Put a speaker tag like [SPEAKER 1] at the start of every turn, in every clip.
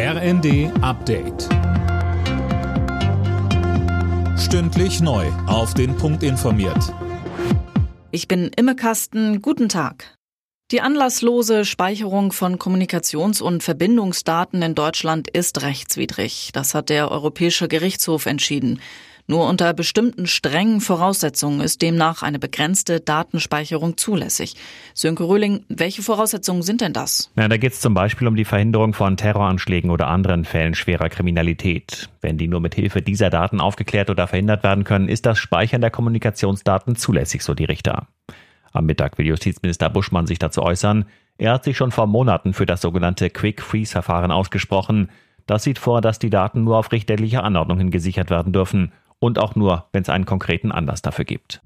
[SPEAKER 1] RND Update. Stündlich neu. Auf den Punkt informiert.
[SPEAKER 2] Ich bin Imme Kasten. Guten Tag. Die anlasslose Speicherung von Kommunikations- und Verbindungsdaten in Deutschland ist rechtswidrig. Das hat der Europäische Gerichtshof entschieden. Nur unter bestimmten strengen Voraussetzungen ist demnach eine begrenzte Datenspeicherung zulässig. Sönke Röhling, welche Voraussetzungen sind denn das?
[SPEAKER 3] Na, da geht es zum Beispiel um die Verhinderung von Terroranschlägen oder anderen Fällen schwerer Kriminalität. Wenn die nur mit Hilfe dieser Daten aufgeklärt oder verhindert werden können, ist das Speichern der Kommunikationsdaten zulässig, so die Richter. Am Mittag will Justizminister Buschmann sich dazu äußern. Er hat sich schon vor Monaten für das sogenannte Quick Freeze Verfahren ausgesprochen. Das sieht vor, dass die Daten nur auf richterliche Anordnungen gesichert werden dürfen und auch nur, wenn es einen konkreten Anlass dafür gibt.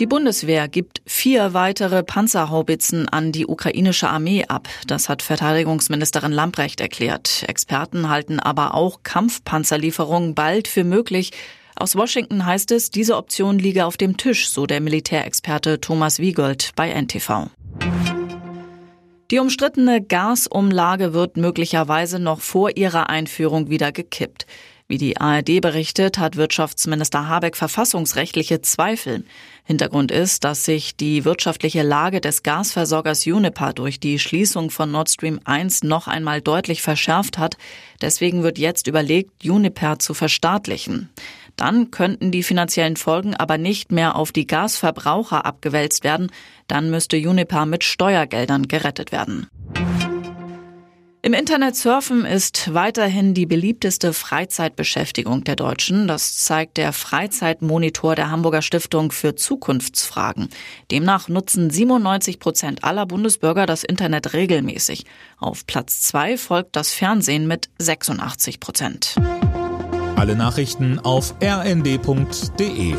[SPEAKER 2] Die Bundeswehr gibt vier weitere Panzerhaubitzen an die ukrainische Armee ab. Das hat Verteidigungsministerin Lamprecht erklärt. Experten halten aber auch Kampfpanzerlieferungen bald für möglich. Aus Washington heißt es, diese Option liege auf dem Tisch, so der Militärexperte Thomas Wiegold bei NTV. Die umstrittene Gasumlage wird möglicherweise noch vor ihrer Einführung wieder gekippt. Wie die ARD berichtet, hat Wirtschaftsminister Habeck verfassungsrechtliche Zweifel. Hintergrund ist, dass sich die wirtschaftliche Lage des Gasversorgers Uniper durch die Schließung von Nord Stream 1 noch einmal deutlich verschärft hat. Deswegen wird jetzt überlegt, Uniper zu verstaatlichen. Dann könnten die finanziellen Folgen aber nicht mehr auf die Gasverbraucher abgewälzt werden. Dann müsste Uniper mit Steuergeldern gerettet werden. Im Internet surfen ist weiterhin die beliebteste Freizeitbeschäftigung der Deutschen. Das zeigt der Freizeitmonitor der Hamburger Stiftung für Zukunftsfragen. Demnach nutzen 97 Prozent aller Bundesbürger das Internet regelmäßig. Auf Platz zwei folgt das Fernsehen mit 86 Prozent.
[SPEAKER 1] Alle Nachrichten auf rnd.de